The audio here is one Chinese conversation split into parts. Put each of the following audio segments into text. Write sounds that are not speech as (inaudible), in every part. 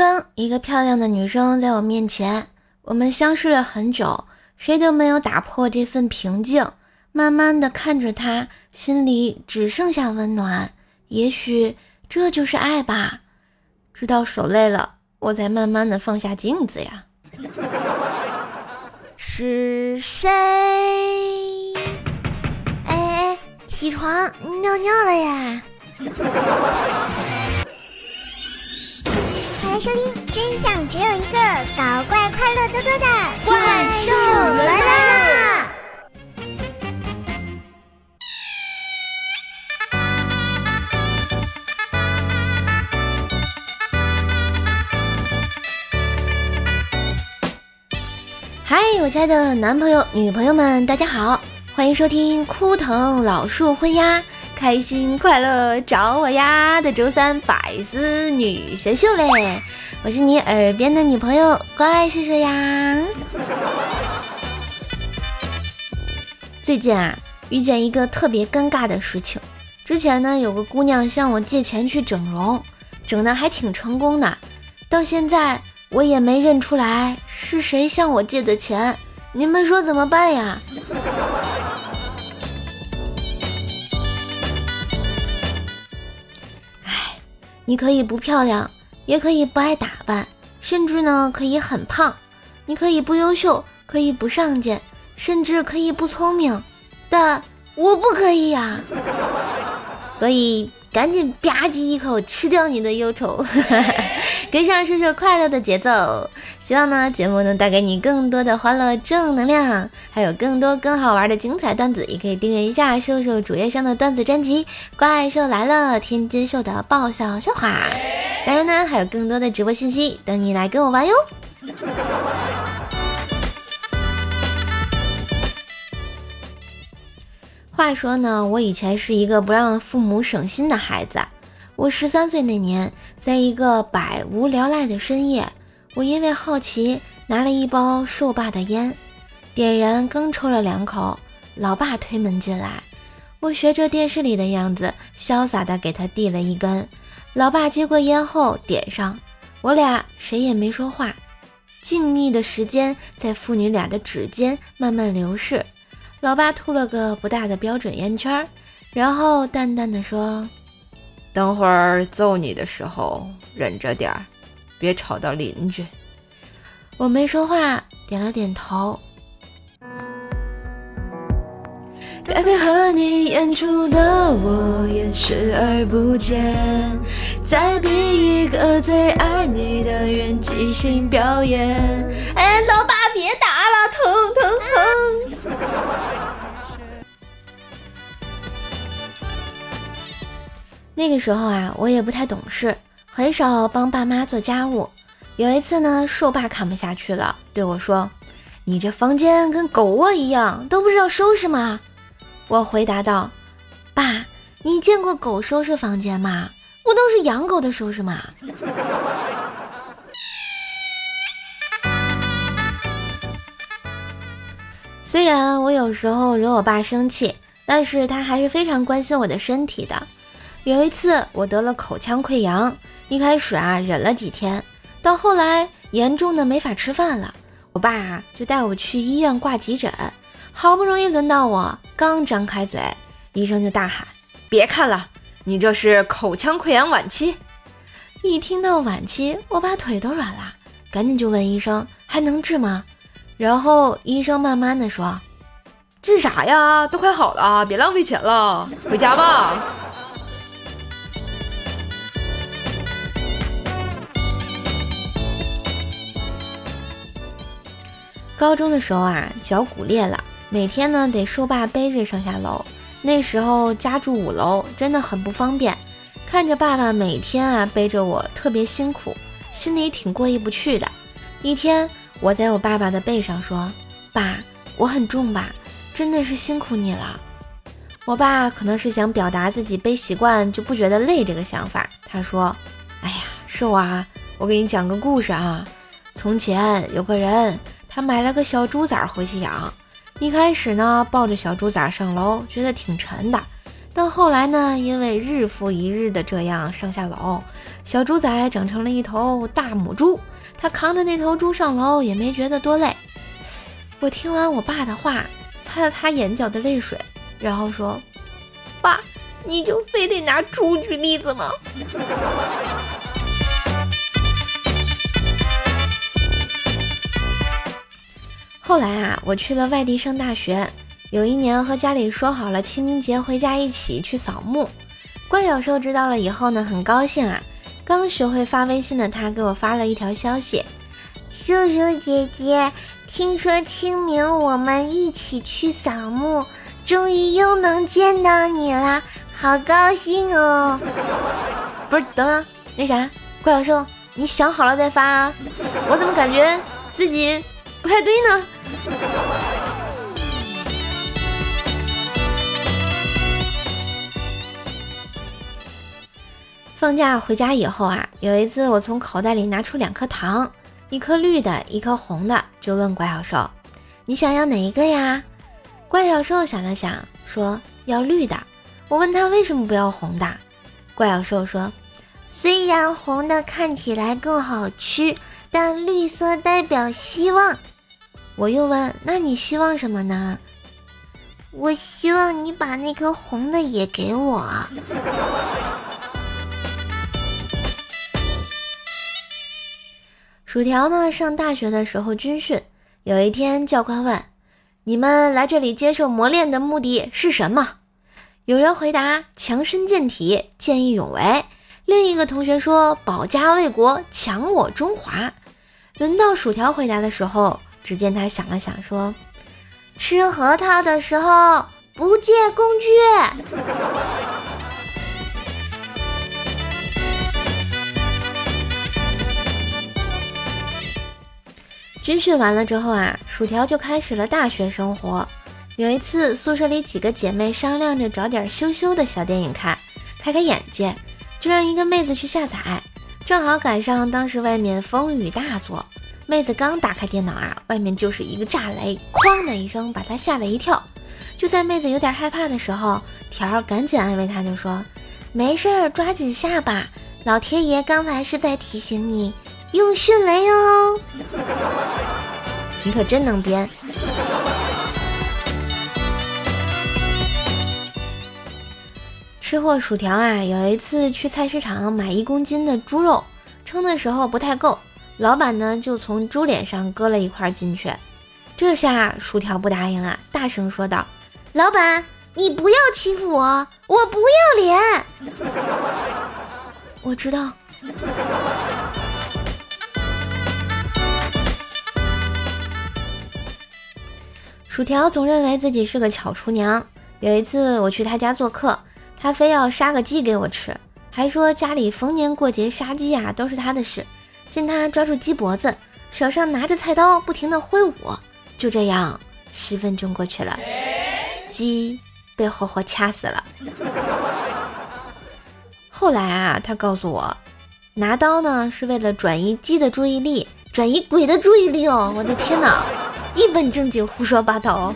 刚，一个漂亮的女生在我面前，我们相视了很久，谁都没有打破这份平静。慢慢的看着她，心里只剩下温暖。也许这就是爱吧。直到手累了，我才慢慢的放下镜子呀。(laughs) 是谁？哎哎，起床尿尿了呀！欢迎收听，真相只有一个，搞怪快乐多多的怪兽来啦！嗨，我亲爱的男朋友、女朋友们，大家好，欢迎收听枯藤老树昏鸦，开心快乐找我呀的周三百思女神秀嘞！我是你耳边的女朋友怪兽兽呀。最近啊，遇见一个特别尴尬的事情。之前呢，有个姑娘向我借钱去整容，整的还挺成功的，到现在。我也没认出来是谁向我借的钱，你们说怎么办呀？你可以不漂亮，也可以不爱打扮，甚至呢可以很胖；你可以不优秀，可以不上进，甚至可以不聪明，但我不可以呀。(laughs) 所以。赶紧吧唧一口吃掉你的忧愁，跟上叔叔快乐的节奏。希望呢节目能带给你更多的欢乐正能量，还有更多更好玩的精彩段子，也可以订阅一下瘦瘦主页上的段子专辑《怪兽来了》，天津兽的爆笑笑话。当然呢，还有更多的直播信息等你来跟我玩哟。话说呢，我以前是一个不让父母省心的孩子。我十三岁那年，在一个百无聊赖的深夜，我因为好奇拿了一包兽爸的烟，点燃刚抽了两口，老爸推门进来，我学着电视里的样子，潇洒的给他递了一根。老爸接过烟后点上，我俩谁也没说话，静谧的时间在父女俩的指尖慢慢流逝。老爸吐了个不大的标准烟圈，然后淡淡的说：“等会儿揍你的时候忍着点儿，别吵到邻居。”我没说话，点了点头。该配合你演出的我也视而不见，再逼一个最爱你的人即兴表演。哎，老爸别打了，疼疼疼！那个时候啊，我也不太懂事，很少帮爸妈做家务。有一次呢，瘦爸看不下去了，对我说：“你这房间跟狗窝一样，都不知道收拾吗？”我回答道：“爸，你见过狗收拾房间吗？不都是养狗的收拾吗？”虽然我有时候惹我爸生气，但是他还是非常关心我的身体的。有一次，我得了口腔溃疡，一开始啊忍了几天，到后来严重的没法吃饭了，我爸啊就带我去医院挂急诊。好不容易轮到我，刚张开嘴，医生就大喊：“别看了，你这是口腔溃疡晚期。”一听到晚期，我把腿都软了，赶紧就问医生：“还能治吗？”然后医生慢慢的说：“治啥呀？都快好了，别浪费钱了，回家吧。”高中的时候啊，脚骨裂了，每天呢得受爸背着上下楼。那时候家住五楼，真的很不方便。看着爸爸每天啊背着我特别辛苦，心里挺过意不去的。一天，我在我爸爸的背上说：“爸，我很重吧？真的是辛苦你了。”我爸可能是想表达自己背习惯就不觉得累这个想法，他说：“哎呀，瘦啊，我给你讲个故事啊。从前有个人。”他买了个小猪崽回去养，一开始呢抱着小猪崽上楼，觉得挺沉的，但后来呢，因为日复一日的这样上下楼，小猪崽长成了一头大母猪。他扛着那头猪上楼也没觉得多累。我听完我爸的话，擦了擦眼角的泪水，然后说：“爸，你就非得拿猪举例子吗？” (laughs) 后来啊，我去了外地上大学。有一年和家里说好了清明节回家一起去扫墓。怪小兽知道了以后呢，很高兴啊。刚学会发微信的他给我发了一条消息：“叔叔姐姐，听说清明我们一起去扫墓，终于又能见到你了，好高兴哦！”不是，等等，那啥，怪小兽，你想好了再发啊？我怎么感觉自己不太对呢？放假回家以后啊，有一次我从口袋里拿出两颗糖，一颗绿的，一颗红的，就问怪小兽：“你想要哪一个呀？”怪小兽想了想，说要绿的。我问他为什么不要红的，怪小兽说：“虽然红的看起来更好吃，但绿色代表希望。”我又问：“那你希望什么呢？”我希望你把那颗红的也给我。薯条呢？上大学的时候军训，有一天教官问：“你们来这里接受磨练的目的是什么？”有人回答：“强身健体，见义勇为。”另一个同学说：“保家卫国，强我中华。”轮到薯条回答的时候，只见他想了想说：“吃核桃的时候不借工具。”军训完了之后啊，薯条就开始了大学生活。有一次，宿舍里几个姐妹商量着找点羞羞的小电影看，开开眼界，就让一个妹子去下载。正好赶上当时外面风雨大作，妹子刚打开电脑啊，外面就是一个炸雷，哐的一声把她吓了一跳。就在妹子有点害怕的时候，条赶紧安慰她，就说：“没事儿，抓紧下吧，老天爷刚才是在提醒你。”用迅雷哦！你可真能编。吃货薯条啊，有一次去菜市场买一公斤的猪肉，称的时候不太够，老板呢就从猪脸上割了一块进去。这下薯条不答应了，大声说道：“老板，你不要欺负我，我不要脸。”我知道。薯条总认为自己是个巧厨娘。有一次我去他家做客，他非要杀个鸡给我吃，还说家里逢年过节杀鸡呀都是他的事。见他抓住鸡脖子，手上拿着菜刀不停地挥舞，就这样十分钟过去了，鸡被活活掐死了。后来啊，他告诉我，拿刀呢是为了转移鸡的注意力，转移鬼的注意力哦！我的天哪！一本正经胡说八道。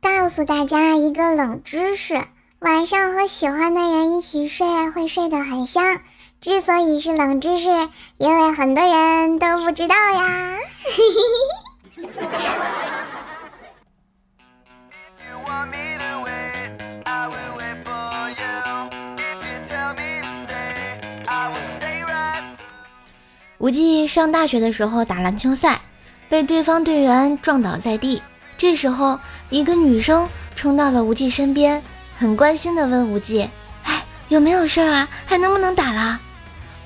告诉大家一个冷知识：晚上和喜欢的人一起睡会睡得很香。之所以是冷知识，因为很多人都不知道呀。(laughs) 无忌上大学的时候打篮球赛，被对方队员撞倒在地。这时候，一个女生冲到了无忌身边，很关心地问无忌：“哎，有没有事啊？还能不能打了？”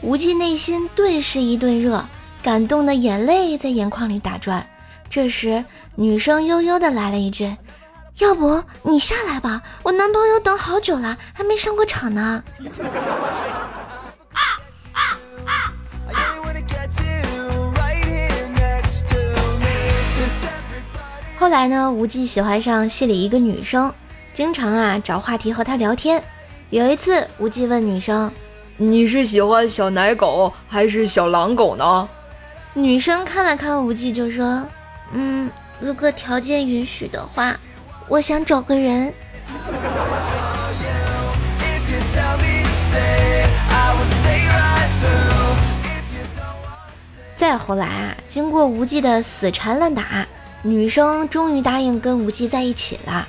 无忌内心顿时一顿热，感动的眼泪在眼眶里打转。这时，女生悠悠地来了一句：“要不你下来吧，我男朋友等好久了，还没上过场呢。”后来呢，无忌喜欢上系里一个女生，经常啊找话题和她聊天。有一次，无忌问女生：“你是喜欢小奶狗还是小狼狗呢？”女生看了看无忌，就说：“嗯，如果条件允许的话，我想找个人。”再后来啊，经过无忌的死缠烂打，女生终于答应跟无忌在一起了。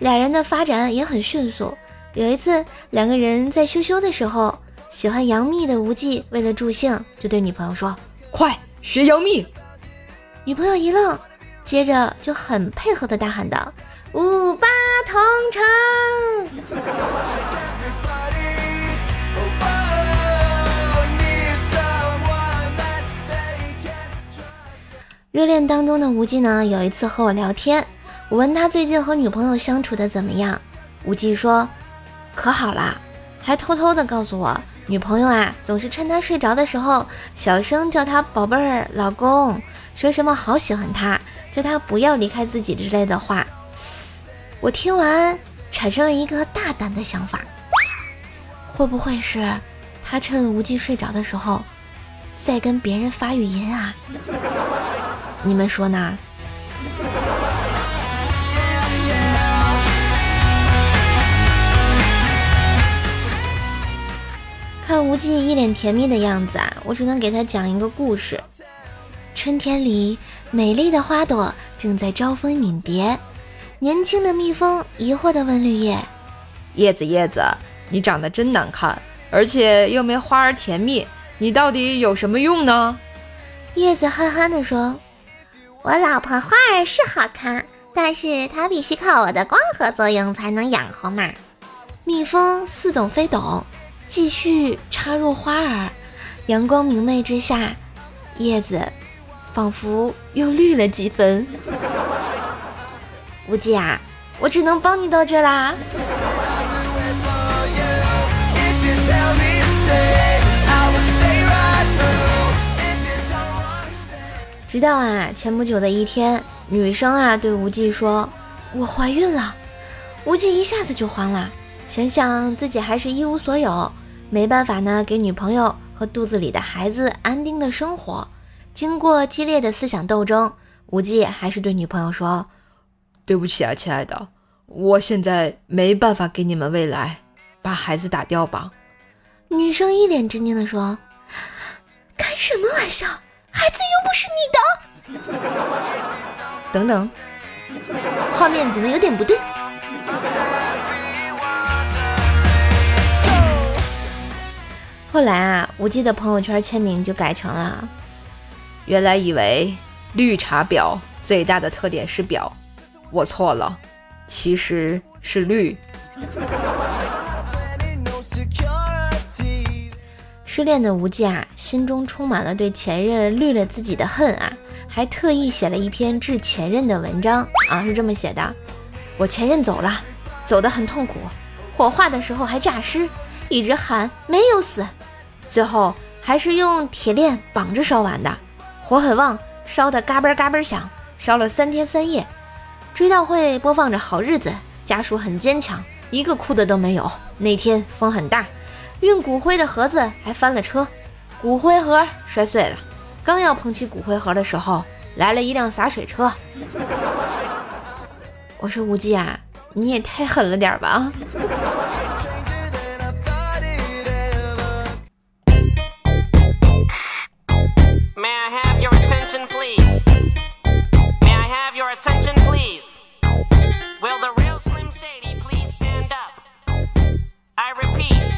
俩人的发展也很迅速。有一次，两个人在羞羞的时候，喜欢杨幂的无忌为了助兴，就对女朋友说：“快学杨幂。”女朋友一愣，接着就很配合的大喊道：“五八同城！”热恋当中的无忌呢，有一次和我聊天，我问他最近和女朋友相处的怎么样，无忌说可好啦，还偷偷的告诉我，女朋友啊总是趁他睡着的时候小声叫他宝贝儿、老公，说什么好喜欢他，叫他不要离开自己之类的话。我听完产生了一个大胆的想法，会不会是他趁无忌睡着的时候在跟别人发语音啊？你们说呢？看无忌一脸甜蜜的样子啊，我只能给他讲一个故事。春天里，美丽的花朵正在招蜂引蝶。年轻的蜜蜂疑惑地问绿叶：“叶子，叶子，你长得真难看，而且又没花儿甜蜜，你到底有什么用呢？”叶子憨憨地说。我老婆花儿是好看，但是她必须靠我的光合作用才能养活嘛。蜜蜂似懂非懂，继续插入花儿。阳光明媚之下，叶子仿佛又绿了几分。无忌啊，我只能帮你到这啦。直到啊，前不久的一天，女生啊对无忌说：“我怀孕了。”无忌一下子就慌了，想想自己还是一无所有，没办法呢，给女朋友和肚子里的孩子安定的生活。经过激烈的思想斗争，无忌还是对女朋友说：“对不起啊，亲爱的，我现在没办法给你们未来，把孩子打掉吧。”女生一脸震惊地说：“开什么玩笑？”孩子又不是你的，等等，画面怎么有点不对？后来啊，无忌的朋友圈签名就改成了：原来以为绿茶婊最大的特点是婊，我错了，其实是绿。失恋的无忌啊，心中充满了对前任绿了自己的恨啊，还特意写了一篇致前任的文章啊，是这么写的：我前任走了，走得很痛苦，火化的时候还诈尸，一直喊没有死，最后还是用铁链绑着烧完的，火很旺，烧得嘎嘣嘎嘣响，烧了三天三夜。追悼会播放着好日子，家属很坚强，一个哭的都没有。那天风很大。运骨灰的盒子还翻了车，骨灰盒摔碎了。刚要捧起骨灰盒的时候，来了一辆洒水车。(laughs) 我说无忌啊，你也太狠了点吧！嘿，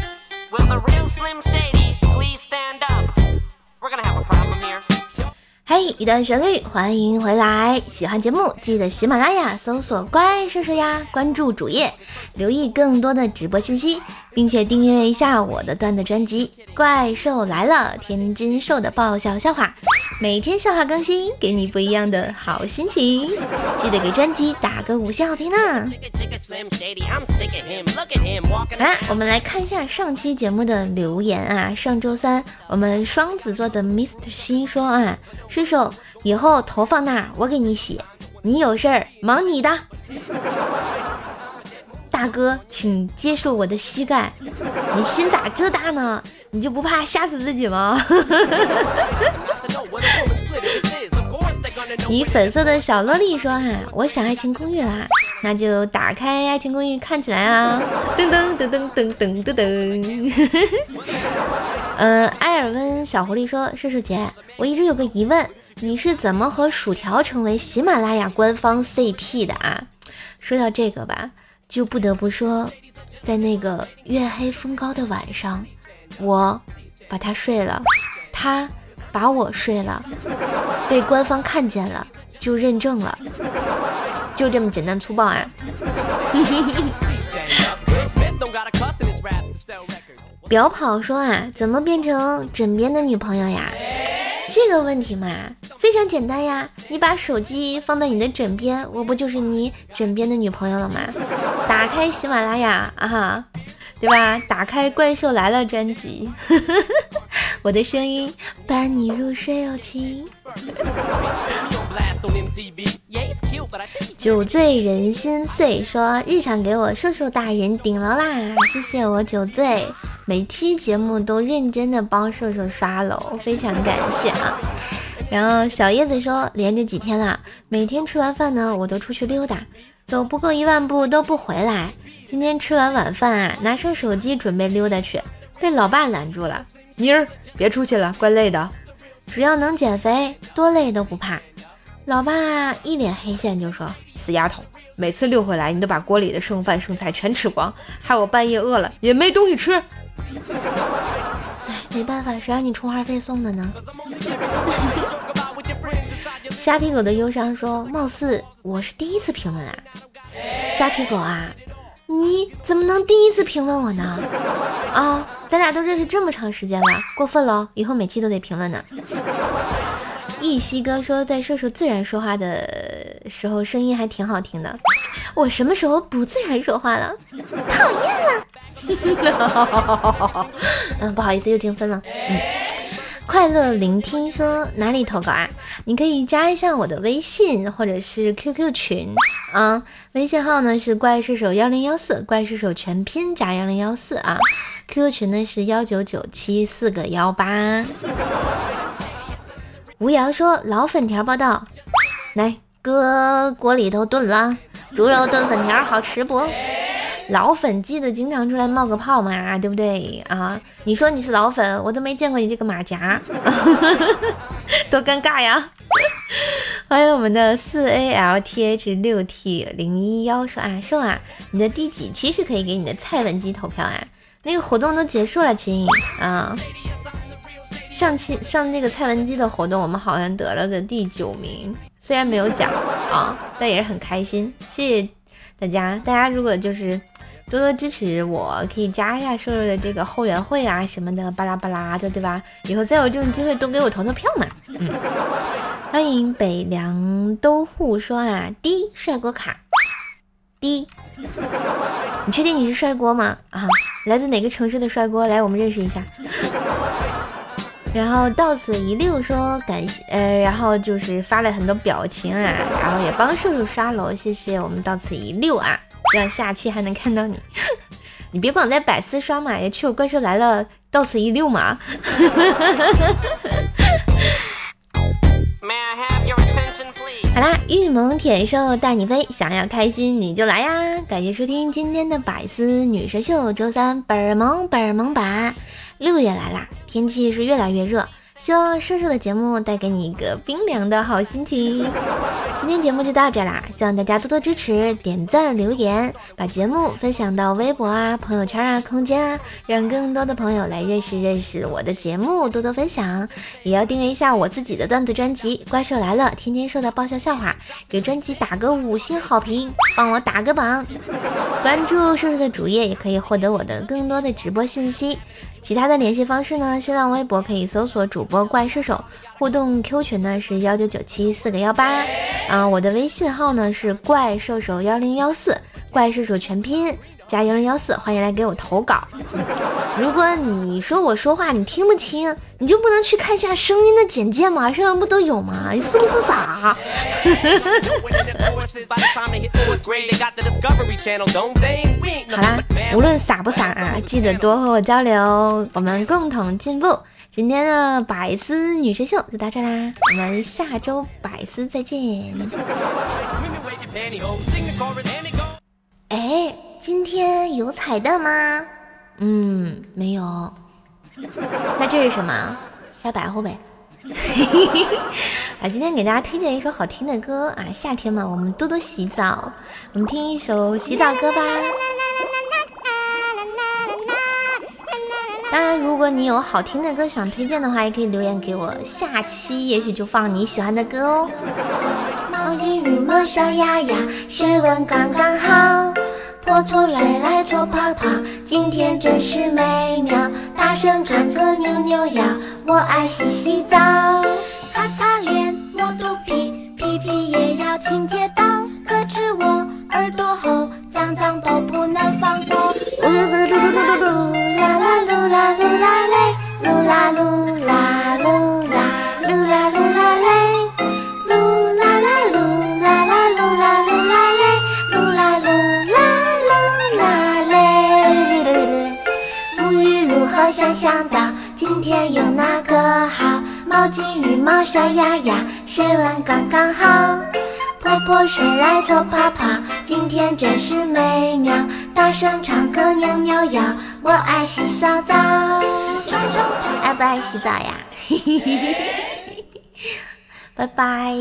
一段旋律，欢迎回来！喜欢节目记得喜马拉雅搜索“怪兽兽呀”，关注主页，留意更多的直播信息，并且订阅一下我的段子专辑《怪兽来了》，天津兽的爆笑笑话。每天笑话更新，给你不一样的好心情。记得给专辑打个五星好评呢。好啦，我们来看一下上期节目的留言啊。上周三，我们双子座的 Mr 心说啊，射手以后头放那儿，我给你洗。你有事儿忙你的。(laughs) 大哥，请接受我的膝盖。你心咋这大呢？你就不怕吓死自己吗？(laughs) 以粉色的小萝莉说哈，我想爱情公寓啦，那就打开爱情公寓看起来啊，噔噔噔噔噔噔噔噔。(laughs) 呃，埃尔温小狐狸说，射手姐，我一直有个疑问，你是怎么和薯条成为喜马拉雅官方 CP 的啊？说到这个吧，就不得不说，在那个月黑风高的晚上，我把他睡了，他。把我睡了，被官方看见了，就认证了，就这么简单粗暴啊！(laughs) 表跑说啊，怎么变成枕边的女朋友呀？这个问题嘛，非常简单呀，你把手机放在你的枕边，我不就是你枕边的女朋友了吗？打开喜马拉雅啊，对吧？打开《怪兽来了》专辑。(laughs) 我的声音伴你入睡哦，亲。酒醉人心碎，说日常给我瘦瘦大人顶楼啦，谢谢我酒醉，每期节目都认真的帮瘦瘦刷楼，非常感谢啊。然后小叶子说，连着几天了，每天吃完饭呢，我都出去溜达，走不够一万步都不回来。今天吃完晚饭啊，拿上手机准备溜达去，被老爸拦住了。妮儿，别出去了，怪累的。只要能减肥，多累都不怕。老爸一脸黑线就说：“死丫头，每次溜回来，你都把锅里的剩饭剩菜全吃光，害我半夜饿了也没东西吃。”哎，没办法，谁让你充话费送的呢？(laughs) 虾皮狗的忧伤说：“貌似我是第一次评论啊，虾皮狗啊。”你怎么能第一次评论我呢？啊，咱俩都认识这么长时间了，过分了，以后每期都得评论呢。一西哥说，在射手自然说话的时候，声音还挺好听的。我什么时候不自然说话了？讨厌了。(laughs) (laughs) 嗯，不好意思，又精分了。嗯。快乐聆听说哪里投稿啊？你可以加一下我的微信或者是 QQ 群啊，微信号呢是怪射手幺零幺四，怪射手全拼加幺零幺四啊，QQ 群呢是幺九九七四个幺八。吴瑶说老粉条报道，来搁锅里头炖了，猪肉炖粉条好吃不？老粉记得经常出来冒个泡嘛，对不对啊？你说你是老粉，我都没见过你这个马甲，(laughs) 多尴尬呀！(laughs) 欢迎我们的四 A L T H 六 T 零一幺说啊，说啊，你的第几期是可以给你的蔡文姬投票啊？那个活动都结束了，亲啊！上期上那个蔡文姬的活动，我们好像得了个第九名，虽然没有奖啊，但也是很开心，谢谢大家！大家如果就是多多支持我，可以加一下瘦瘦的这个后援会啊什么的，巴拉巴拉的，对吧？以后再有这种机会，多给我投投票嘛。(laughs) 欢迎北凉都护说啊，滴帅锅卡，滴，你确定你是帅锅吗？啊，来自哪个城市的帅锅？来，我们认识一下。然后到此一溜说感谢，呃，然后就是发了很多表情啊，然后也帮瘦瘦刷楼，谢谢我们到此一溜啊。让下期还能看到你，(laughs) 你别光在百思刷嘛，也去我怪兽来了，到此一溜嘛。好啦，玉萌铁兽带你飞，想要开心你就来呀！感谢收听今天的百思女神秀，周三本萌本萌版，六月来啦，天气是越来越热。希望瘦瘦的节目带给你一个冰凉的好心情。今天节目就到这啦，希望大家多多支持，点赞留言，把节目分享到微博啊、朋友圈啊、空间啊，让更多的朋友来认识认识我的节目，多多分享。也要订阅一下我自己的段子专辑《怪兽来了》，天天说的爆笑笑话，给专辑打个五星好评，帮我打个榜。关注瘦瘦的主页，也可以获得我的更多的直播信息。其他的联系方式呢？新浪微博可以搜索主播怪射手，互动 Q 群呢是幺九九七四个幺八，啊，我的微信号呢是怪射手幺零幺四，怪射手全拼。加幺零幺四，欢迎来给我投稿。如果你说我说话你听不清，你就不能去看一下声音的简介吗？上面不都有吗？你是不是傻？(laughs) 好啦，无论傻不傻啊，记得多和我交流，我们共同进步。今天的百思女神秀就到这啦，我们下周百思再见。哎，今天有彩蛋吗？嗯，没有。(laughs) 那这是什么？瞎白活呗。(laughs) 啊，今天给大家推荐一首好听的歌啊，夏天嘛，我们多多洗澡，我们听一首洗澡歌吧。当然，如果你有好听的歌想推荐的话，也可以留言给我，下期也许就放你喜欢的歌哦。毛巾、羽毛、小鸭鸭，水温刚刚好，泼出水来做泡泡，今天真是美妙。大声唱歌扭扭腰，我爱洗洗澡，擦擦脸，摸肚皮，屁屁也要清洁到。可是我耳朵后，脏脏都不能放过。毛巾、羽毛、小鸭鸭，水温刚刚好。泼泼水来搓泡泡，今天真是美妙。大声唱歌扭扭腰，我爱洗小澡。爱不爱洗澡呀？(laughs) 拜拜。